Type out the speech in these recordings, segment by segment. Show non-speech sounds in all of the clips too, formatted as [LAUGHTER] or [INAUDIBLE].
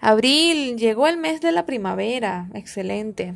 Abril, llegó el mes de la primavera, excelente.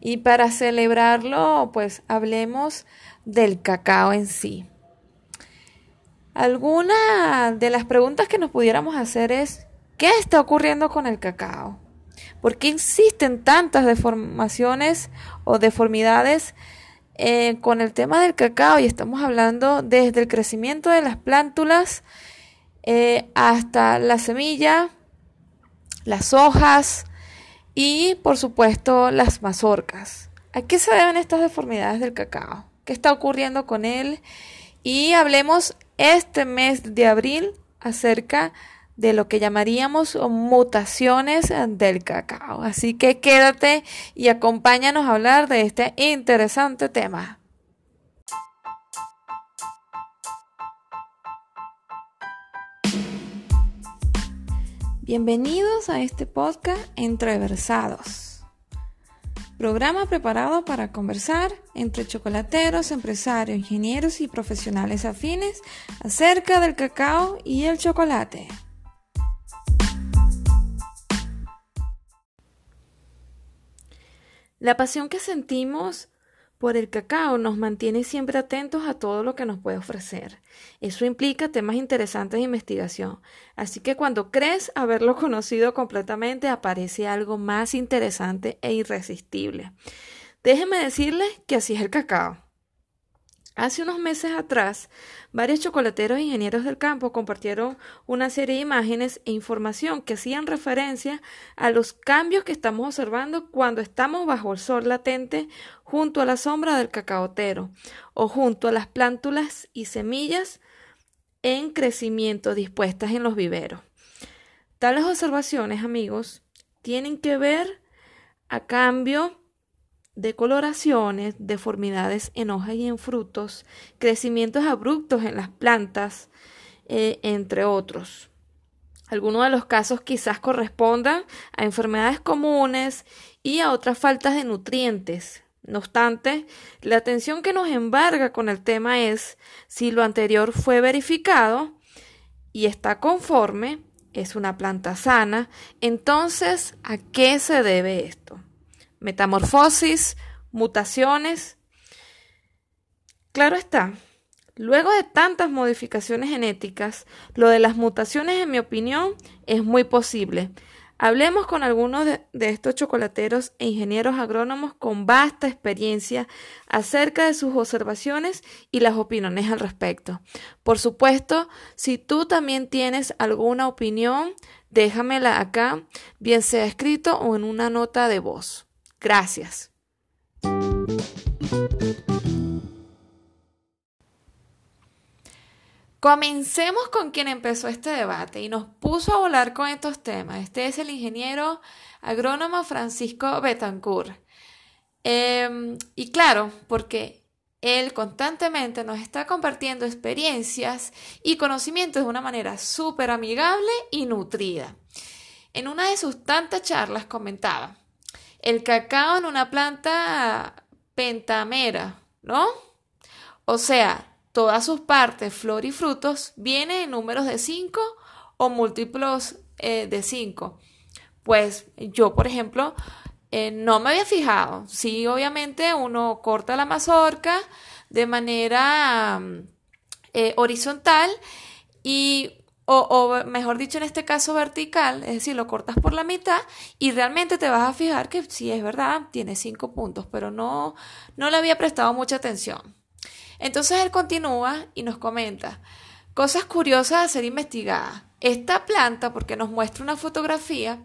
Y para celebrarlo, pues hablemos del cacao en sí. Alguna de las preguntas que nos pudiéramos hacer es, ¿qué está ocurriendo con el cacao? ¿Por qué existen tantas deformaciones o deformidades eh, con el tema del cacao? Y estamos hablando desde el crecimiento de las plántulas eh, hasta la semilla, las hojas y por supuesto las mazorcas. ¿A qué se deben estas deformidades del cacao? ¿Qué está ocurriendo con él? Y hablemos este mes de abril acerca de lo que llamaríamos mutaciones del cacao. Así que quédate y acompáñanos a hablar de este interesante tema. Bienvenidos a este podcast Entreversados. Programa preparado para conversar entre chocolateros, empresarios, ingenieros y profesionales afines acerca del cacao y el chocolate. La pasión que sentimos por el cacao nos mantiene siempre atentos a todo lo que nos puede ofrecer. Eso implica temas interesantes de investigación. Así que cuando crees haberlo [LAUGHS] conocido completamente, aparece algo más interesante e irresistible. Déjeme decirles que así es el cacao. Hace unos meses atrás, varios chocolateros e ingenieros del campo compartieron una serie de imágenes e información que hacían referencia a los cambios que estamos observando cuando estamos bajo el sol latente junto a la sombra del cacaotero o junto a las plántulas y semillas en crecimiento dispuestas en los viveros. Tales observaciones, amigos, tienen que ver a cambio de coloraciones, deformidades en hojas y en frutos, crecimientos abruptos en las plantas, eh, entre otros. Algunos de los casos quizás correspondan a enfermedades comunes y a otras faltas de nutrientes. No obstante, la atención que nos embarga con el tema es si lo anterior fue verificado y está conforme, es una planta sana, entonces, ¿a qué se debe esto? Metamorfosis, mutaciones. Claro está, luego de tantas modificaciones genéticas, lo de las mutaciones, en mi opinión, es muy posible. Hablemos con algunos de, estos chocolateros e ingenieros agrónomos con vasta experiencia acerca de sus observaciones y las opiniones al respecto. Por supuesto, si tú también tienes alguna opinión, déjamela acá, bien sea escrito o en una nota de voz. Gracias. Comencemos con quien empezó este debate y nos puso a volar con estos temas. Este es el ingeniero agrónomo Francisco Betancourt. Em, y claro, porque él constantemente nos está compartiendo experiencias y conocimientos de una manera súper amigable y nutrida. En una de sus tantas charlas comentaba, el cacao en una planta pentamera, ¿no? O sea, todas sus partes, flor y frutos, vienen en números de 5 o múltiplos eh, de 5. Pues yo, por ejemplo, eh, no me había fijado. Sí, obviamente uno corta la mazorca de manera mm, eh, horizontal y o, mejor dicho, en este caso vertical, es decir, lo cortas por la mitad y realmente te vas a fijar que sí es verdad, tiene cinco puntos, pero no, no le había prestado mucha atención. Entonces él continúa y nos comenta cosas curiosas a ser investigadas. Esta planta, porque nos muestra una fotografía,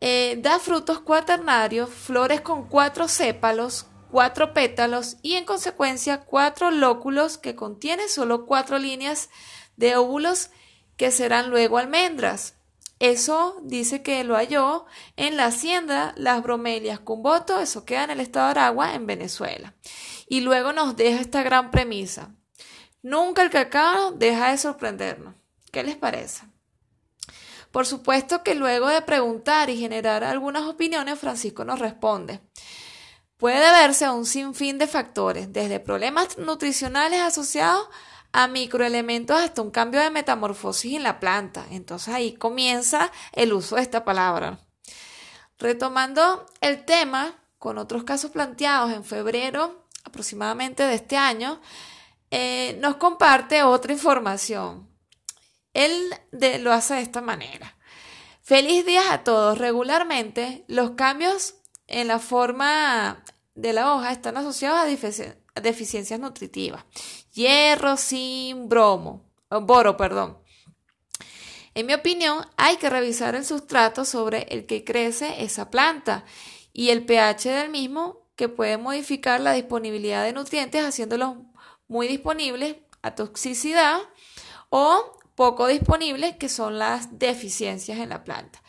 eh, da frutos cuaternarios, flores con cuatro sépalos, cuatro pétalos y en consecuencia cuatro lóculos que contienen solo cuatro líneas de óvulos que serán luego almendras. Eso dice que lo halló en la hacienda Las Bromelias Cumboto, eso queda en el estado de Aragua, en Venezuela. Y luego nos deja esta gran premisa. Nunca el cacao deja de sorprendernos. ¿Qué les parece? Por supuesto que luego de preguntar y generar algunas opiniones, Francisco nos responde. Puede deberse a un sinfín de factores, desde problemas nutricionales asociados a microelementos hasta un cambio de metamorfosis en la planta. Entonces ahí comienza el uso de esta palabra. Retomando el tema con otros casos planteados en febrero aproximadamente de este año, eh, nos comparte otra información. Él lo hace de esta manera. Feliz días a todos. Regularmente los cambios en la forma de la hoja están asociados a, deficiencias nutritivas. Hierro, zinc, bromo, boro, perdón. En mi opinión, hay que revisar el sustrato sobre el que crece esa planta y el pH del mismo que puede modificar la disponibilidad de nutrientes haciéndolos muy disponibles a toxicidad o poco disponibles que son las deficiencias en la planta.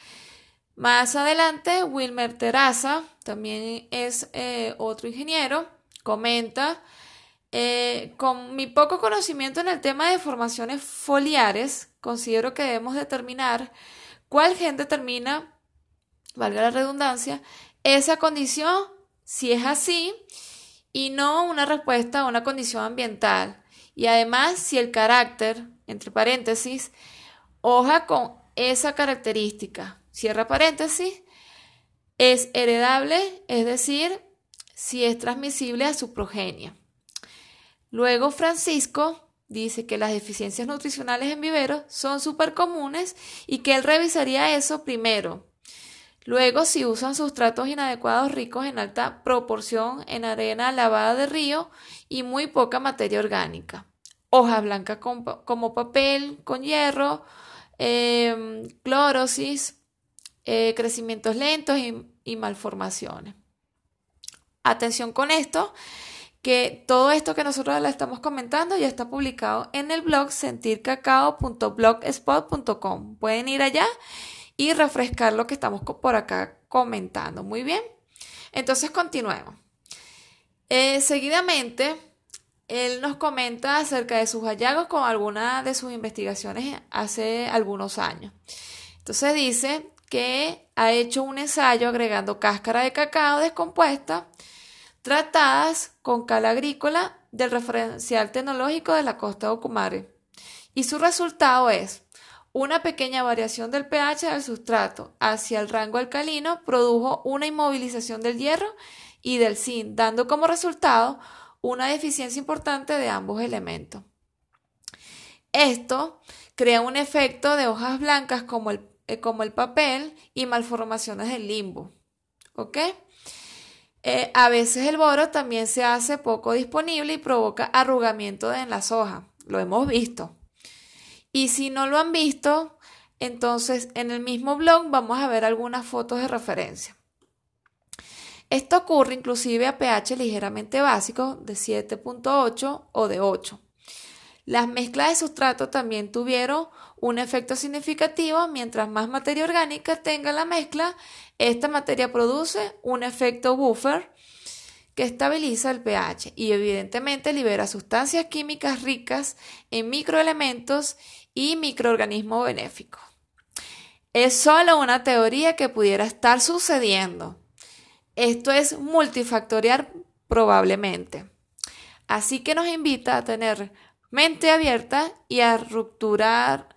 Más adelante, Wilmer Terraza, también es eh, otro ingeniero, comenta, eh, con mi poco conocimiento en el tema de formaciones foliares, considero que debemos determinar cuál gen determina, valga la redundancia, esa condición, si es así, y no una respuesta a una condición ambiental. Y además, si el carácter, entre paréntesis, hoja con esa característica, cierra paréntesis, es heredable, es decir, si es transmisible a su progenie. Luego Francisco dice que las deficiencias nutricionales en viveros son súper comunes y que él revisaría eso primero. Luego, si usan sustratos inadecuados ricos en alta proporción en arena lavada de río y muy poca materia orgánica. Hojas blancas como papel con hierro, em, clorosis, eh, crecimientos lentos y, malformaciones. Atención con esto, que todo esto que nosotros le estamos comentando ya está publicado en el blog sentircacao.blogspot.com. Pueden ir allá y refrescar lo que estamos por acá comentando. Muy bien. Entonces continuemos. Eh, seguidamente, él nos comenta acerca de sus hallazgos con algunas de sus investigaciones hace algunos años. Entonces dice que ha hecho un ensayo agregando cáscara de cacao descompuesta tratadas con cal agrícola del referencial tecnológico de la costa de Ocumare. Y su resultado es una pequeña variación del pH del sustrato hacia el rango alcalino produjo una inmovilización del hierro y del zinc, dando como resultado una deficiencia importante de ambos elementos. Esto crea un efecto de hojas blancas como el, como el papel y malformaciones del limbo. ¿Ok? Eh, a veces el boro también se hace poco disponible y provoca arrugamiento en las hojas. Lo hemos visto. Y si no lo han visto, entonces en el mismo blog vamos a ver algunas fotos de referencia. Esto ocurre inclusive a pH ligeramente básico de 7.8 o de 8. Las mezclas de sustrato también tuvieron un efecto significativo. Mientras más materia orgánica tenga la mezcla, esta materia produce un efecto buffer que estabiliza el pH y evidentemente libera sustancias químicas ricas en microelementos y microorganismos benéficos. Es solo una teoría que pudiera estar sucediendo. Esto es multifactorial probablemente. Así que nos invita a tener mente abierta y a rupturar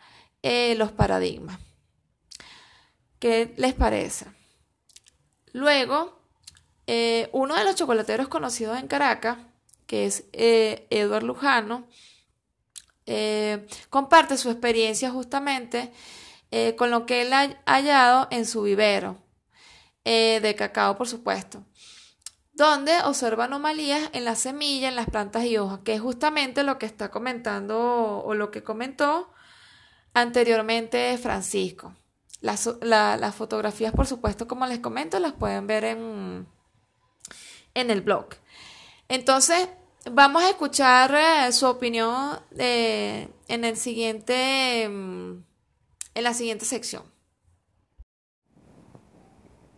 eh, los paradigmas. ¿Qué les parece? Luego, eh, uno de los chocolateros conocidos en Caracas, que es eh, Edward Lujano, eh, comparte su experiencia justamente con lo que él ha hallado en su vivero de cacao, por supuesto, donde observa anomalías en la semilla, en las plantas y hojas, que es justamente lo que está comentando o lo que comentó anteriormente Francisco. Las, las fotografías, por supuesto, como les comento, las pueden ver en, en el blog. Entonces, Vamos a escuchar eh, su opinión eh, en el siguiente mm, en la siguiente sección.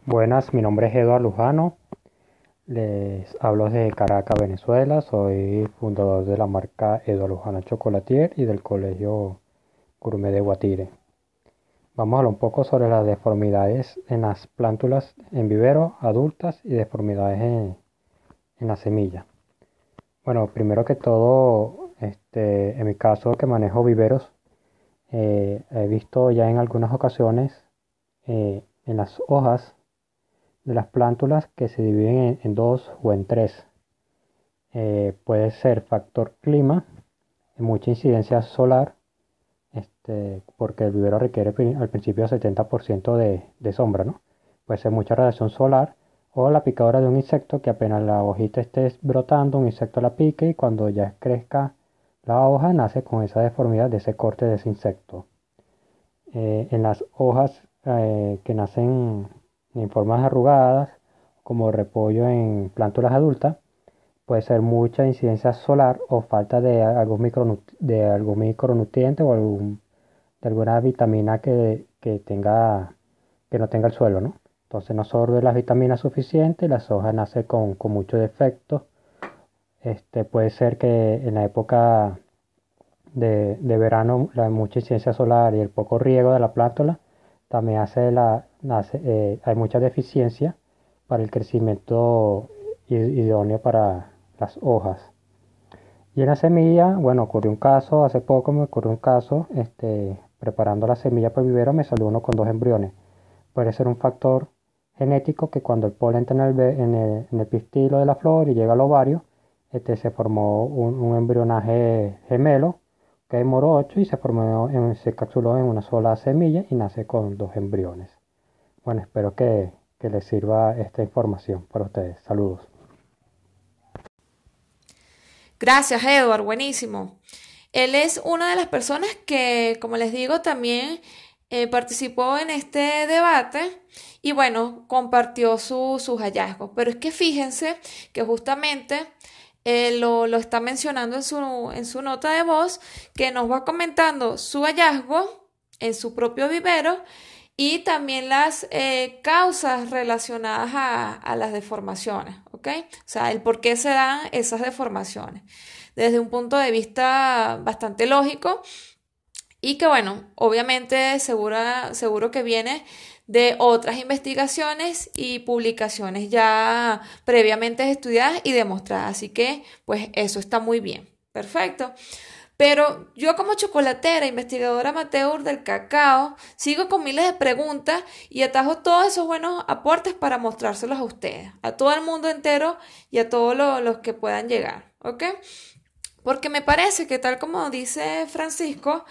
Buenas, mi nombre es Eduardo Lujano. Les hablo de Caracas, Venezuela. Soy fundador de la marca Eduardo Lujano Chocolatier y del Colegio Gourmet de Guatire. Vamos a hablar un poco sobre las deformidades en las plántulas en vivero adultas y deformidades en, en la semilla. Bueno, primero que todo, Este, en mi caso que manejo viveros, eh, he visto ya en algunas ocasiones eh, en las hojas de las plántulas que se dividen en, dos o en tres. Eh, puede ser factor clima, mucha incidencia solar, este, porque el vivero requiere al principio 70% de, de sombra, ¿no? Puede ser mucha radiación solar o la picadura de un insecto que apenas la hojita esté brotando, un insecto la pique y cuando ya crezca la hoja nace con esa deformidad de ese corte de ese insecto. Eh, en las hojas eh, que nacen en formas arrugadas, como repollo en plántulas adultas, puede ser mucha incidencia solar o falta de algún, de algún micronutriente o de alguna vitamina que, tenga, que no tenga el suelo, ¿no? Entonces no absorbe las vitaminas suficientes, las hojas nacen con, con muchos defectos. Este, puede ser que en la época de, verano la mucha incidencia solar y el poco riego de la plántula también hace la, eh, hay mucha deficiencia para el crecimiento idóneo para las hojas. Y en la semilla, bueno, ocurrió un caso, hace poco me ocurrió un caso, este, preparando la semilla para el vivero me salió uno con dos embriones. Puede ser un factor genético que cuando el polen entra en el, en el, pistilo de la flor y llega al ovario, este, se formó un, embrionaje gemelo que hay morocho y se formó, en, se capsuló en una sola semilla y nace con dos embriones. Bueno, espero que, que les sirva esta información para ustedes. Saludos. Gracias, Edward, buenísimo. Él es una de las personas que, como les digo, también eh, participó en este debate y bueno, compartió sus hallazgos. Pero es que fíjense que justamente eh, lo, está mencionando en su, en su nota de voz, que nos va comentando su hallazgo en su propio vivero y también las eh, causas relacionadas a, a, las deformaciones, ¿ok? O sea, el por qué se dan esas deformaciones. Desde un punto de vista bastante lógico y que, bueno, obviamente seguro que viene de otras investigaciones y publicaciones ya previamente estudiadas y demostradas. Así que, pues eso está muy bien. Perfecto. Pero yo como chocolatera, investigadora amateur del cacao, sigo con miles de preguntas y atajo todos esos buenos aportes para mostrárselos a ustedes, a todo el mundo entero y a todos los que puedan llegar, ¿ok? Porque me parece que tal como dice Francisco,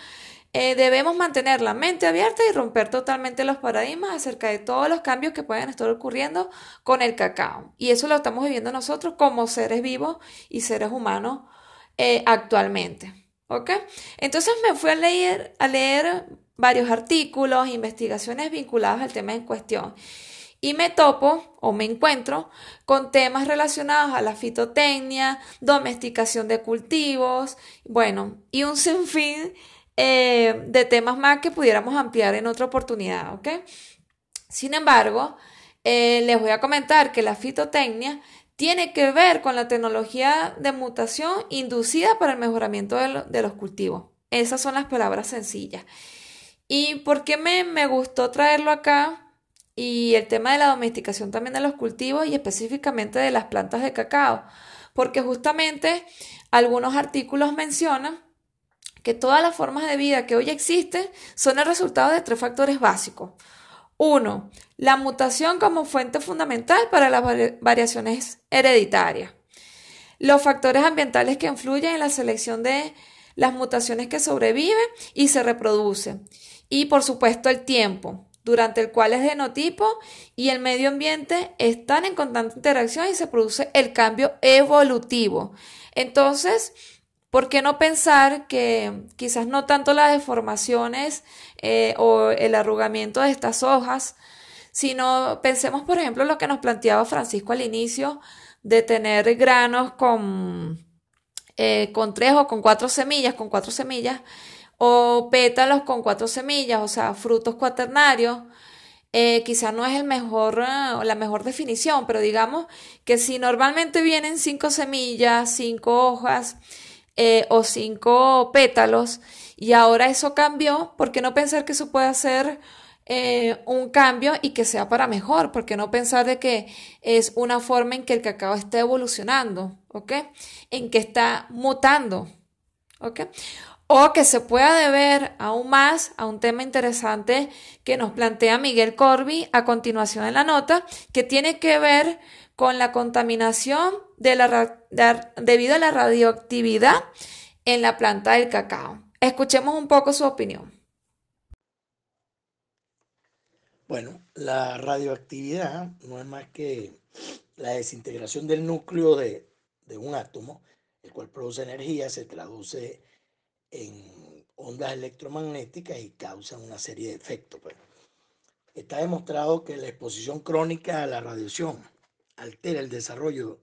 eh, debemos mantener la mente abierta y romper totalmente los paradigmas acerca de todos los cambios que pueden estar ocurriendo con el cacao. Y eso lo estamos viviendo nosotros como seres vivos y seres humanos eh, actualmente. ¿Ok? Entonces me fui a leer, a leer varios artículos, investigaciones vinculadas al tema en cuestión. Y me topo o me encuentro con temas relacionados a la fitotecnia, domesticación de cultivos, bueno, y un [LAUGHS] sinfín eh, de temas más que pudiéramos ampliar en otra oportunidad, ¿ok? Sin embargo, eh, les voy a comentar que la fitotecnia tiene que ver con la tecnología de mutación inducida para el mejoramiento de, los cultivos. Esas son las palabras sencillas. ¿Y por qué me, me gustó traerlo acá? Y el tema de la domesticación también de los cultivos y específicamente de las plantas de cacao. Porque justamente algunos artículos mencionan que todas las formas de vida que hoy existen son el resultado de tres factores básicos. Uno, la mutación como fuente fundamental para las variaciones hereditarias. Los factores ambientales que influyen en la selección de las mutaciones que sobreviven y se reproducen. Y por supuesto el tiempo, durante el cual el genotipo y el medio ambiente están en constante interacción y se produce el cambio evolutivo. Entonces, ¿Por qué no pensar que quizás no tanto las deformaciones eh, o el arrugamiento de estas hojas, sino pensemos, por ejemplo, lo que nos planteaba Francisco al inicio, de tener granos con, eh, con tres o con cuatro semillas, con cuatro semillas, o pétalos con cuatro semillas, o sea, frutos cuaternarios. Eh, quizás no es el mejor, la mejor definición, pero digamos que si normalmente vienen cinco semillas, cinco hojas, eh, o cinco pétalos y ahora eso cambió, ¿por qué no pensar que eso puede ser eh, un cambio y que sea para mejor? ¿Por qué no pensar de que es una forma en que el cacao está evolucionando, ¿ok? En que está mutando, ¿Ok? O que se pueda deber aún más a un tema interesante que nos plantea Miguel Corby a continuación en la nota, que tiene que ver con la contaminación de debido a la radioactividad en la planta del cacao. Escuchemos un poco su opinión. Bueno, la radioactividad no es más que la desintegración del núcleo de, un átomo, el cual produce energía, se traduce en ondas electromagnéticas y causa una serie de efectos. Pues. Está demostrado que la exposición crónica a la radiación altera el desarrollo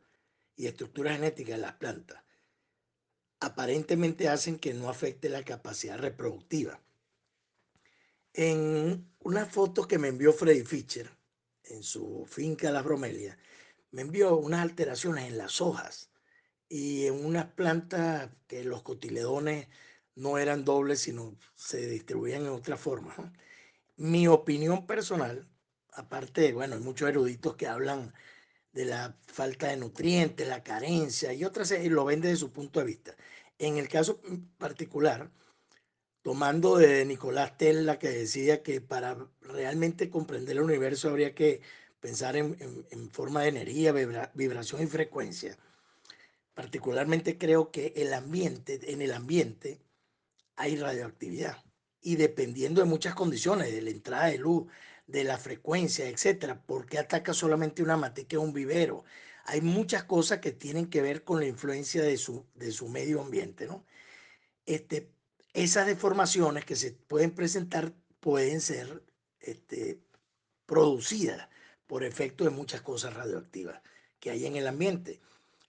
y estructura genética de las plantas. Aparentemente hacen que no afecte la capacidad reproductiva. En una foto que me envió Freddy Fischer en su finca La Bromelia, me envió unas alteraciones en las hojas y en unas plantas que los cotiledones no eran dobles, sino se distribuían en otra forma. Mi opinión personal, aparte, bueno, hay muchos eruditos que hablan de la falta de nutrientes, la carencia y otras, y lo ven desde su punto de vista. En el caso particular, tomando de Nicolás Tesla, que decía que para realmente comprender el universo habría que pensar en, forma de energía, vibración y frecuencia. Particularmente creo que el ambiente, en el ambiente hay radioactividad y dependiendo de muchas condiciones, de la entrada de luz, de la frecuencia, etcétera, porque ataca solamente una materia, un vivero. Hay muchas cosas que tienen que ver con la influencia de su, de su medio ambiente, ¿no? Este, esas deformaciones que se pueden presentar pueden ser este, producidas por efecto de muchas cosas radioactivas que hay en el ambiente.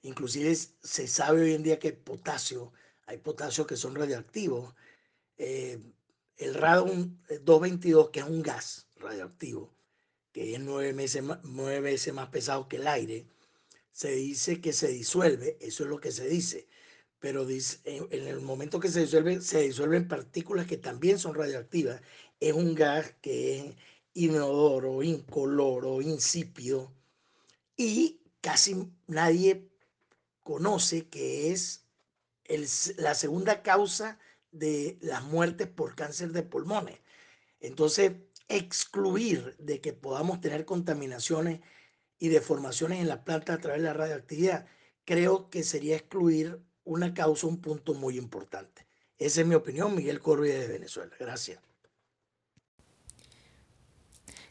Inclusive se sabe hoy en día que potasio, hay potasio que son radioactivos. Eh, el radium 222, que es un gas, radioactivo, que es nueve, más, nueve veces más pesado que el aire, se dice que se disuelve, eso es lo que se dice, pero dice, en, el momento que se disuelve, se disuelven partículas que también son radioactivas. Es un gas que es inodoro, incoloro, insípido, y casi nadie conoce que es el, la segunda causa de las muertes por cáncer de pulmones. Entonces, excluir de que podamos tener contaminaciones y deformaciones en la planta a través de la radioactividad, creo que sería excluir una causa, un punto muy importante. Esa es mi opinión, Miguel Corbi de Venezuela. Gracias.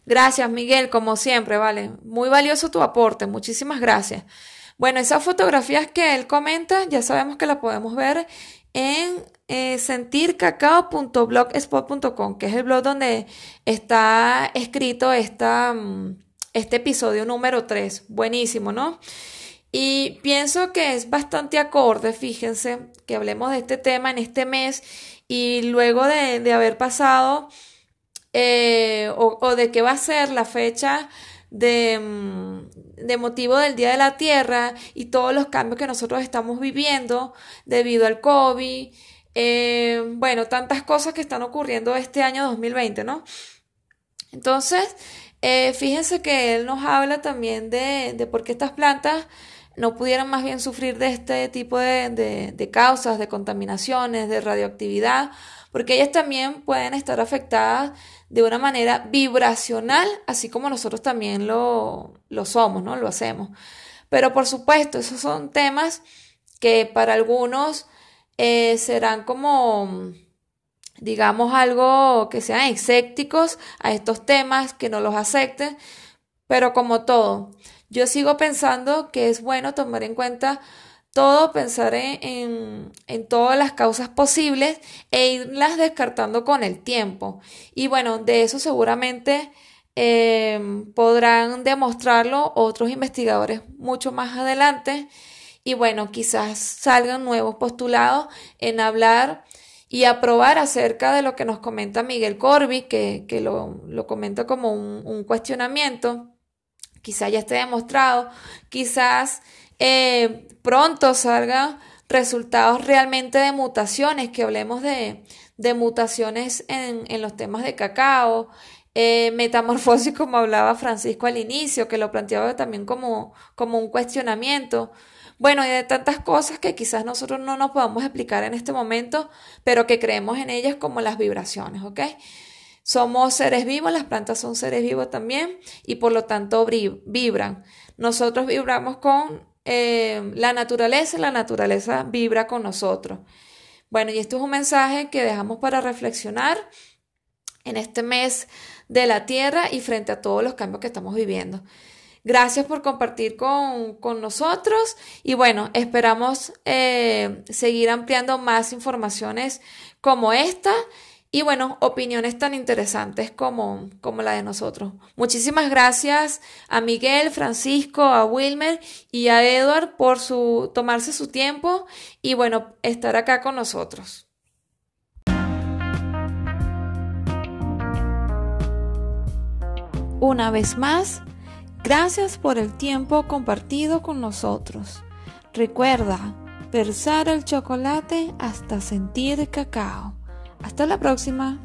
Gracias, Miguel, como siempre, vale. Muy valioso tu aporte, muchísimas gracias. Bueno, esas fotografías que él comenta, ya sabemos que las podemos ver en eh, sentircacao.blogspot.com, que es el blog donde está escrito esta, mm, este episodio número 3. Buenísimo, ¿no? Y pienso que es bastante acorde, fíjense, que hablemos de este tema en este mes y luego de, haber pasado eh, o, o de qué va a ser la fecha de, mm, de, motivo del Día de la Tierra y todos los cambios que nosotros estamos viviendo debido al COVID. Eh, bueno, tantas cosas que están ocurriendo este año 2020, ¿no? Entonces, eh, fíjense que él nos habla también de, de, por qué estas plantas no pudieran más bien sufrir de este tipo de, de, de causas, de contaminaciones, de radioactividad, porque ellas también pueden estar afectadas de una manera vibracional, así como nosotros también lo, lo somos, ¿no? Lo hacemos. Pero por supuesto, esos son temas que para algunos eh, serán como, digamos, algo que sean escépticos a estos temas, que no los acepten, pero como todo, yo sigo pensando que es bueno tomar en cuenta todo, pensar en, todas las causas posibles e irlas descartando con el tiempo. Y bueno, de eso seguramente em, podrán demostrarlo otros investigadores mucho más adelante. Y bueno, quizás salgan nuevos postulados en hablar y aprobar acerca de lo que nos comenta Miguel Corby, que, lo, comenta como un, un cuestionamiento. Quizás ya esté demostrado, quizás eh, pronto salgan resultados realmente de mutaciones, que hablemos de, de mutaciones en, en, los temas de cacao, eh, metamorfosis como hablaba Francisco al inicio, que lo planteaba también como, como un cuestionamiento. Bueno, y de tantas cosas que quizás nosotros no nos podamos explicar en este momento, pero que creemos en ellas como las vibraciones, ¿ok? Somos seres vivos, las plantas son seres vivos también y por lo tanto vibran. Nosotros vibramos con eh, la naturaleza y la naturaleza vibra con nosotros. Bueno, y esto es un mensaje que dejamos para reflexionar en este mes de la Tierra y frente a todos los cambios que estamos viviendo. Gracias por compartir con, nosotros y bueno, esperamos eh, seguir ampliando más informaciones como esta y bueno, opiniones tan interesantes como, como la de nosotros. Muchísimas gracias a Miguel, Francisco, a Wilmer y a Edward por su, tomarse su tiempo y bueno, estar acá con nosotros. Una vez más, gracias por el tiempo compartido con nosotros. Recuerda, versar el chocolate hasta sentir cacao. Hasta la próxima.